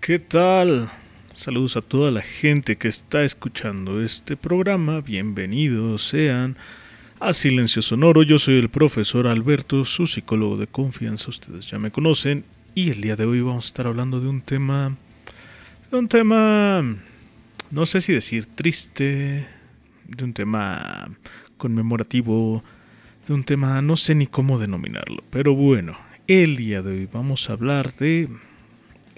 ¿Qué tal? Saludos a toda la gente que está escuchando este programa. Bienvenidos sean a Silencio Sonoro. Yo soy el profesor Alberto, su psicólogo de confianza. Ustedes ya me conocen. Y el día de hoy vamos a estar hablando de un tema. De un tema. No sé si decir triste. De un tema conmemorativo. De un tema. No sé ni cómo denominarlo. Pero bueno, el día de hoy vamos a hablar de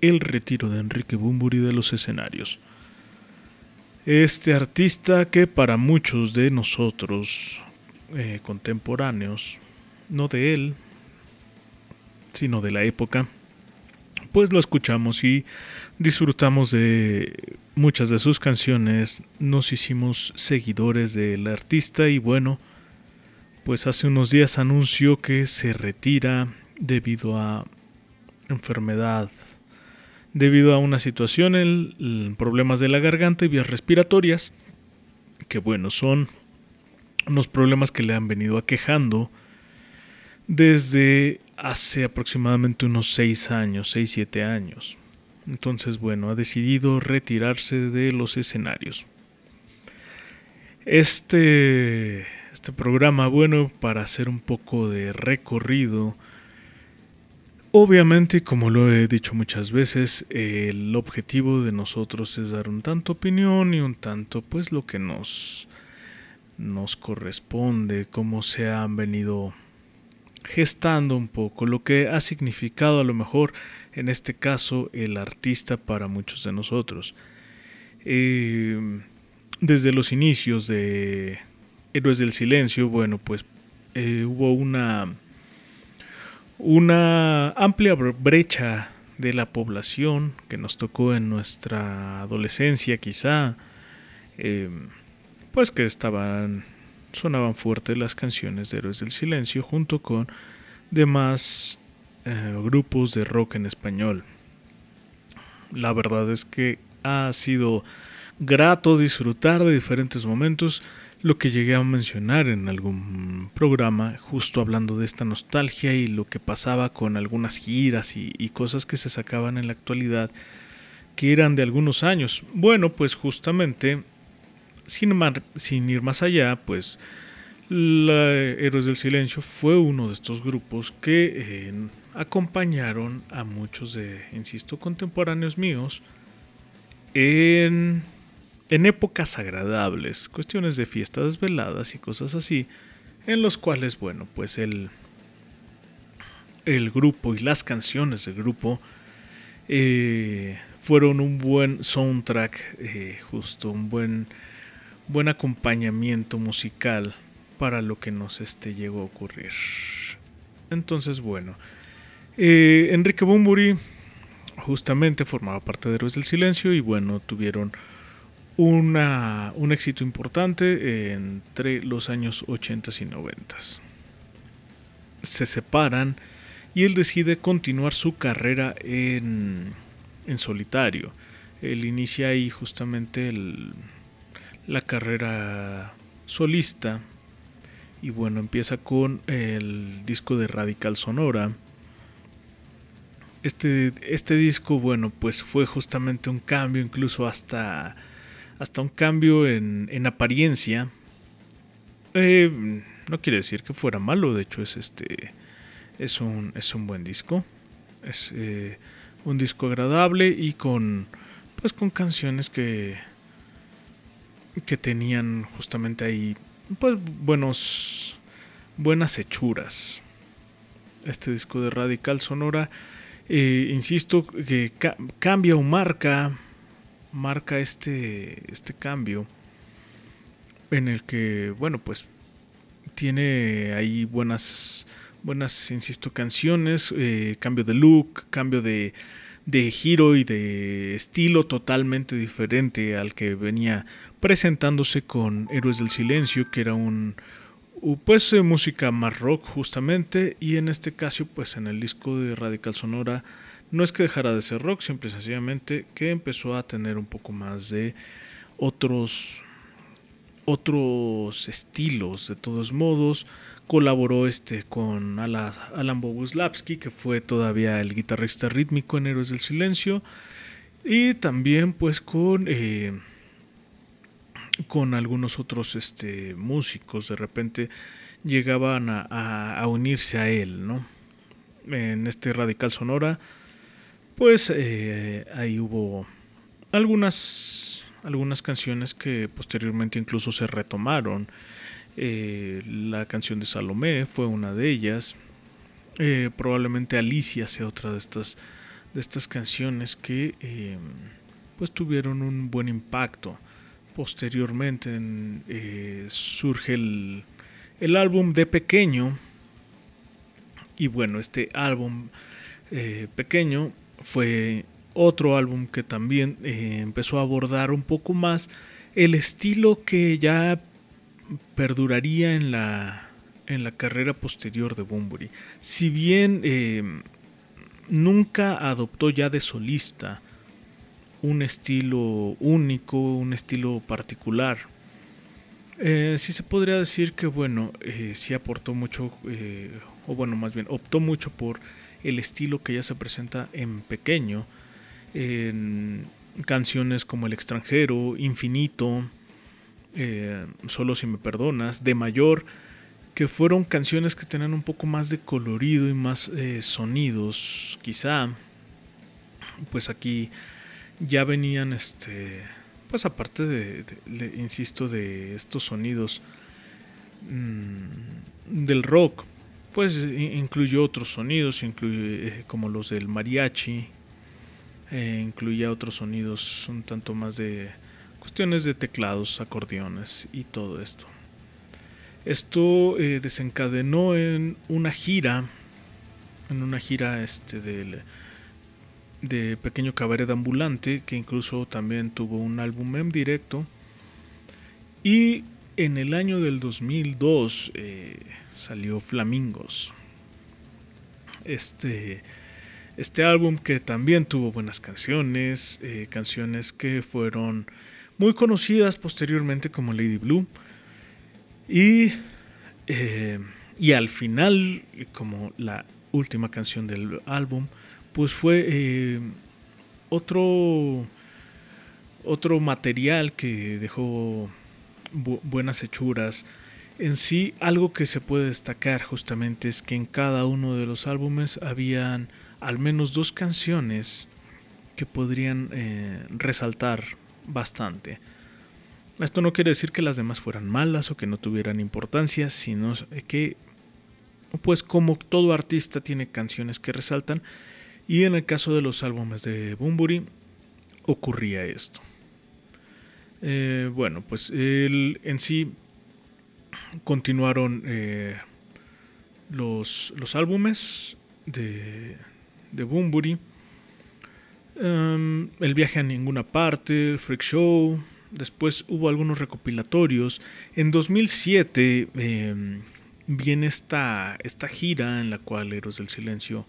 el retiro de Enrique Bumburi de los escenarios. Este artista que para muchos de nosotros eh, contemporáneos, no de él, sino de la época, pues lo escuchamos y disfrutamos de muchas de sus canciones, nos hicimos seguidores del artista y bueno, pues hace unos días anunció que se retira debido a enfermedad debido a una situación en, problemas de la garganta y vías respiratorias, que bueno, son unos problemas que le han venido aquejando desde hace aproximadamente unos 6 años, 6-7 años. Entonces, bueno, ha decidido retirarse de los escenarios. Este, este programa, bueno, para hacer un poco de recorrido, Obviamente, como lo he dicho muchas veces, el objetivo de nosotros es dar un tanto opinión y un tanto pues lo que nos nos corresponde, cómo se han venido gestando un poco, lo que ha significado a lo mejor en este caso el artista para muchos de nosotros. Eh, desde los inicios de Héroes del Silencio, bueno, pues eh, hubo una una amplia brecha de la población que nos tocó en nuestra adolescencia quizá, em, pues que estaban, sonaban fuertes las canciones de Héroes del Silencio junto con demás eh, grupos de rock en español. La verdad es que ha sido grato disfrutar de diferentes momentos lo que llegué a mencionar en algún programa, justo hablando de esta nostalgia y lo que pasaba con algunas giras y, cosas que se sacaban en la actualidad, que eran de algunos años. Bueno, pues justamente, sin, ir más allá, pues Héroes del Silencio fue uno de estos grupos que eh, acompañaron a muchos de, insisto, contemporáneos míos en en épocas agradables, cuestiones de fiestas veladas y cosas así, en los cuales, bueno, pues el, el grupo y las canciones del grupo eh, fueron un buen soundtrack, eh, justo un buen, buen acompañamiento musical para lo que nos este, llegó a ocurrir. Entonces, bueno, eh, Enrique Bumburi justamente formaba parte de Héroes del Silencio y bueno, tuvieron una, un éxito importante entre los años 80 y 90. Se separan y él decide continuar su carrera en, en solitario. Él inicia ahí justamente la carrera solista y bueno, empieza con el disco de Radical Sonora. Este, este disco, bueno, pues fue justamente un cambio incluso hasta hasta un cambio en, en apariencia. Eh, no quiere decir que fuera malo, de hecho es este es un, es un buen disco. Es eh, un disco agradable y con pues con canciones que que tenían justamente ahí pues buenos buenas hechuras. Este disco de Radical Sonora, eh, insisto, que cambia o marca marca este, este cambio en el que, bueno, pues tiene ahí buenas, buenas, insisto, canciones, eh, cambio de look, cambio de, de giro y de estilo totalmente diferente al que venía presentándose con Héroes del Silencio, que era un pues eh, música más rock justamente y en este caso pues en el disco de Radical Sonora no es que dejara de ser rock, simple y sencillamente que empezó a tener un poco más de otros otros estilos de todos modos. Colaboró este con Alan Boguslavski que fue todavía el guitarrista rítmico en Héroes del Silencio. Y también pues con, eh, con algunos otros este, músicos. De repente llegaban a, unirse a él, ¿no? En este Radical Sonora, pues eh, ahí hubo algunas, algunas canciones que posteriormente incluso se retomaron. Eh, la canción de Salomé fue una de ellas. Eh, probablemente Alicia sea otra de estas, de estas canciones que pues tuvieron un buen impacto. Posteriormente surge el, el álbum de pequeño. Y bueno, este álbum pequeño fue otro álbum que también eh, empezó a abordar un poco más el estilo que ya perduraría en la, en la carrera posterior de Bunbury. Si bien eh, nunca adoptó ya de solista un estilo único, un estilo particular, eh, sí se podría decir que, bueno, eh, sí aportó mucho, o bueno, más bien, optó mucho por el estilo que ya se presenta en pequeño, en canciones como El extranjero, Infinito, eh, Solo si me perdonas, De Mayor, que fueron canciones que tenían un poco más de colorido y más sonidos, quizá, pues aquí ya venían este pues aparte de, insisto, de estos sonidos mm, del rock, pues incluyó otros sonidos, incluye, eh, como los del mariachi, eh, incluía otros sonidos un tanto más de cuestiones de teclados, acordeones y todo esto. Esto eh, desencadenó en una gira, en una gira este del de Pequeño Cabaret Ambulante, que incluso también tuvo un álbum en directo. Y en el año del 2002 eh, salió Flamingos. Este, este álbum que también tuvo buenas canciones, eh, canciones que fueron muy conocidas posteriormente como Lady Blue. Y, eh, y al final, como la última canción del álbum, pues fue otro, otro material que dejó buenas hechuras. En sí, algo que se puede destacar justamente es que en cada uno de los álbumes habían al menos dos canciones que podrían eh, resaltar bastante. Esto no quiere decir que las demás fueran malas o que no tuvieran importancia, sino que, pues como todo artista tiene canciones que resaltan, y en el caso de los álbumes de Bumburi ocurría esto. Eh, bueno, pues el, en sí continuaron eh, los, los, álbumes de, de Bumburi. Em, el viaje a ninguna parte, el Freak Show. Después hubo algunos recopilatorios. En 2007 em, viene esta, esta gira en la cual Héroes del Silencio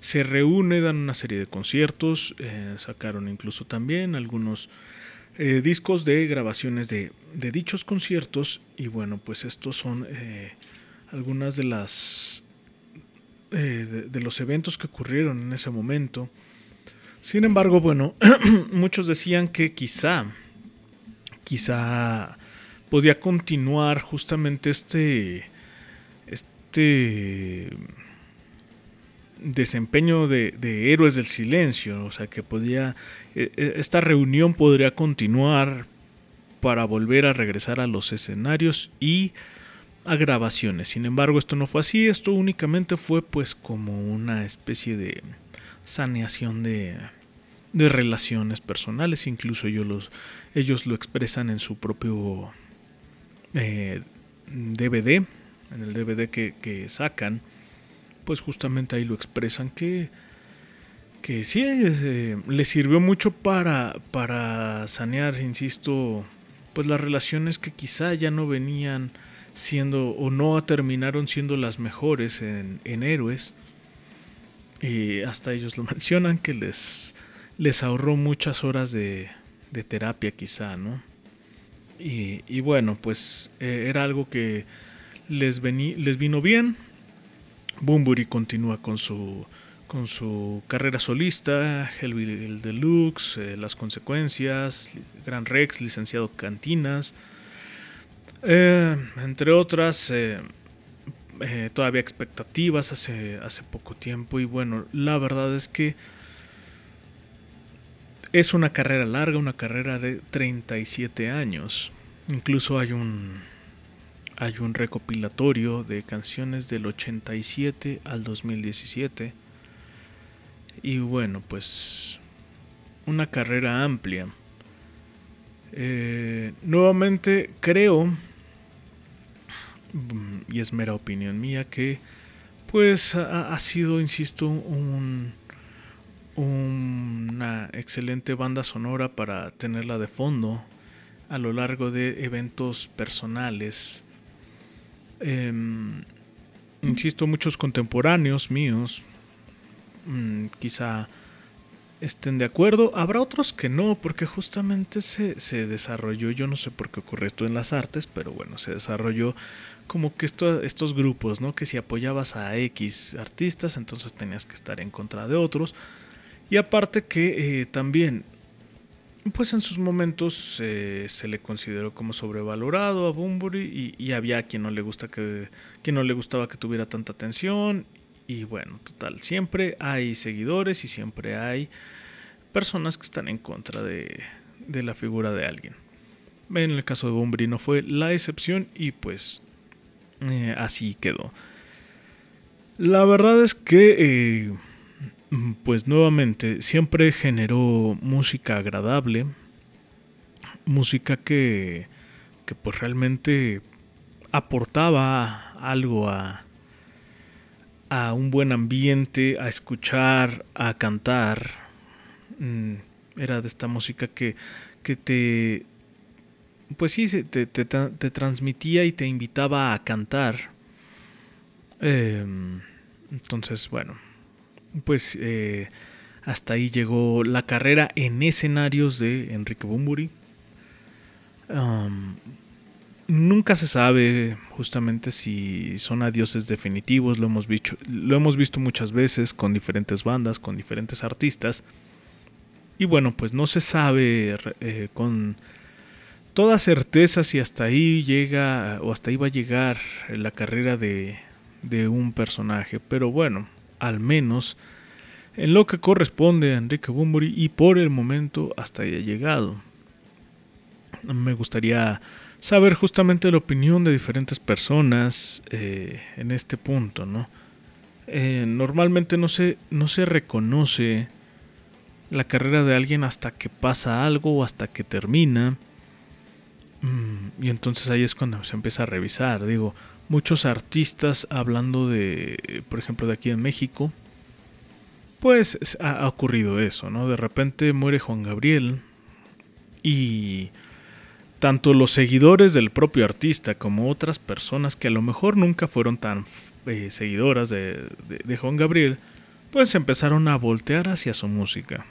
se reúne, dan una serie de conciertos, eh, sacaron incluso también algunos eh, discos de grabaciones de, dichos conciertos y bueno, pues estos son eh, algunas de las de, los eventos que ocurrieron en ese momento. Sin embargo, bueno, muchos decían que quizá, quizá podía continuar justamente este, este desempeño de, héroes del silencio, o sea que podía, e, e, esta reunión podría continuar para volver a regresar a los escenarios y a grabaciones. Sin embargo, esto no fue así, esto únicamente fue pues como una especie de saneación de, de relaciones personales, incluso ellos, los, ellos lo expresan en su propio DVD, eh, en el DVD que, que sacan pues justamente ahí lo expresan que, que sí eh, le sirvió mucho para, para sanear, insisto, pues las relaciones que quizá ya no venían siendo o no terminaron siendo las mejores en, héroes. Y hasta ellos lo mencionan que les, les ahorró muchas horas de, de terapia quizá, ¿no? Y, y bueno, pues eh, era algo que les, les vino bien Bumburi continúa con su, con su carrera solista, el Deluxe, eh, Las Consecuencias, Gran Rex, Licenciado Cantinas, eh, entre otras, eh, todavía expectativas hace, hace poco tiempo y bueno, la verdad es que es una carrera larga, una carrera de 37 años. Incluso hay un hay un recopilatorio de canciones del 87 al 2017 y bueno, pues una carrera amplia. Eh, nuevamente creo, y es mera opinión mía, que pues ha, sido, insisto, un, una excelente banda sonora para tenerla de fondo a lo largo de eventos personales. Em, insisto, muchos contemporáneos míos Mm, quizá estén de acuerdo. Habrá otros que no, porque justamente se, se, desarrolló, yo no sé por qué ocurre esto en las artes, pero bueno, se desarrolló como que esto, estos grupos, ¿no? Que si apoyabas a X artistas, entonces tenías que estar en contra de otros. Y aparte que eh, también, pues en sus momentos eh, se le consideró como sobrevalorado a Bumburi y, había quien no le gusta que, quien no le gustaba que tuviera tanta atención y bueno, total, siempre hay seguidores y siempre hay personas que están en contra de, la figura de alguien. En el caso de Bumbri no fue la excepción y pues eh, así quedó. La verdad es que, eh, pues nuevamente, siempre generó música agradable, música que, que pues realmente aportaba algo a, a un buen ambiente, a escuchar, a cantar. Mm, era de esta música que, que te... Pues sí, te, te, te, transmitía y te invitaba a cantar. Em, entonces, bueno, pues eh, hasta ahí llegó la carrera en escenarios de Enrique Bumburi. Nunca se sabe justamente si son adioses definitivos, lo hemos, visto, lo hemos visto muchas veces con diferentes bandas, con diferentes artistas. Y bueno, pues no se sabe eh, con toda certeza si hasta ahí llega o hasta ahí va a llegar la carrera de, de un personaje. Pero bueno, al menos en lo que corresponde a Enrique Bumburi y por el momento hasta ahí ha llegado. Me gustaría saber justamente la opinión de diferentes personas eh, en este punto, ¿no? Eh, normalmente no se, no se reconoce la carrera de alguien hasta que pasa algo o hasta que termina. Mm, y entonces ahí es cuando se empieza a revisar. Digo, muchos artistas hablando de, por ejemplo, de aquí en México, pues ha ocurrido eso, ¿no? De repente muere Juan Gabriel y tanto los seguidores del propio artista como otras personas que a lo mejor nunca fueron tan eh, seguidoras de, Juan Gabriel, pues empezaron a voltear hacia su música.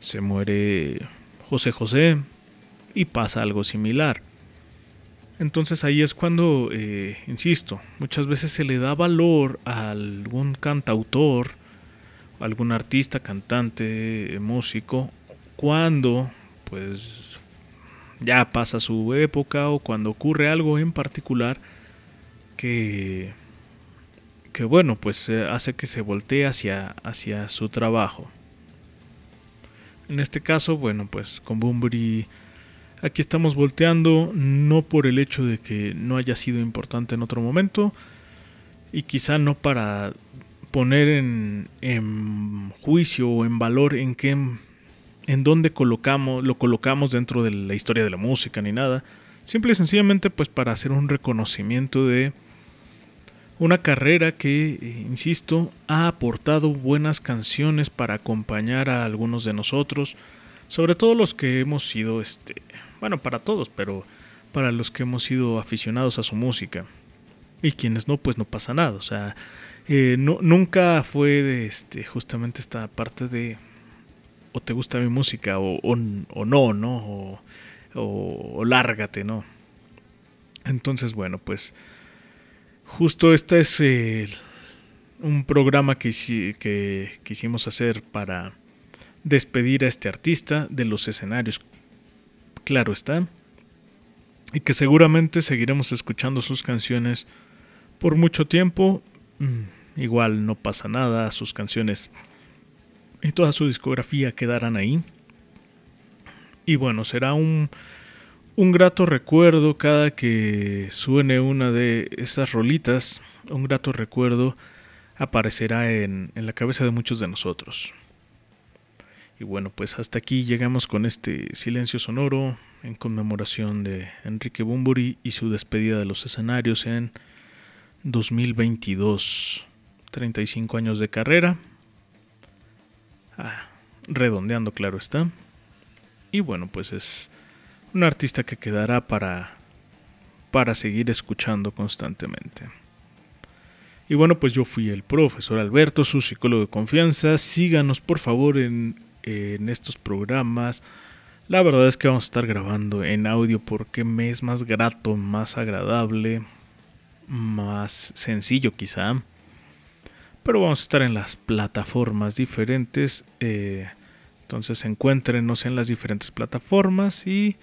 Se muere José José y pasa algo similar. Entonces ahí es cuando, eh, insisto, muchas veces se le da valor a algún cantautor, algún artista, cantante, músico, cuando pues ya pasa su época o cuando ocurre algo en particular que, que bueno, pues eh, hace que se voltee hacia, hacia su trabajo. En este caso, bueno, pues con Bumburi aquí estamos volteando no por el hecho de que no haya sido importante en otro momento y quizá no para poner en, juicio o en valor en qué en dónde colocamos, lo colocamos dentro de la historia de la música ni nada. Simple y sencillamente pues para hacer un reconocimiento de una carrera que, eh, insisto, ha aportado buenas canciones para acompañar a algunos de nosotros, sobre todo los que hemos sido, este, bueno, para todos, pero para los que hemos sido aficionados a su música. Y quienes no, pues no pasa nada. O sea, eh, nunca fue de este, justamente esta parte de o te gusta mi música o, no, ¿no? O, lárgate, ¿no? Entonces, bueno, pues justo esta es un programa que quisimos hacer para despedir a este artista de los escenarios. Claro está. Y que seguramente seguiremos escuchando sus canciones por mucho tiempo. Mm, igual no pasa nada, sus canciones y toda su discografía quedarán ahí. Y bueno, será un, un grato recuerdo cada que suene una de esas rolitas. Un grato recuerdo aparecerá en, en la cabeza de muchos de nosotros. Y bueno, pues hasta aquí llegamos con este silencio sonoro en conmemoración de Enrique Bumburi y su despedida de los escenarios en 2022. 35 años de carrera. Ah, redondeando, claro está. Y bueno, pues es un artista que quedará para, para seguir escuchando constantemente. Y bueno, pues yo fui el profesor Alberto, su psicólogo de confianza. Síganos por favor en en estos programas. La verdad es que vamos a estar grabando en audio porque me es más grato, más agradable, más sencillo quizá. Pero vamos a estar en las plataformas diferentes. Eh, entonces encuéntrenos en las diferentes plataformas y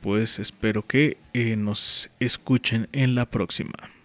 pues espero que eh, nos escuchen en la próxima.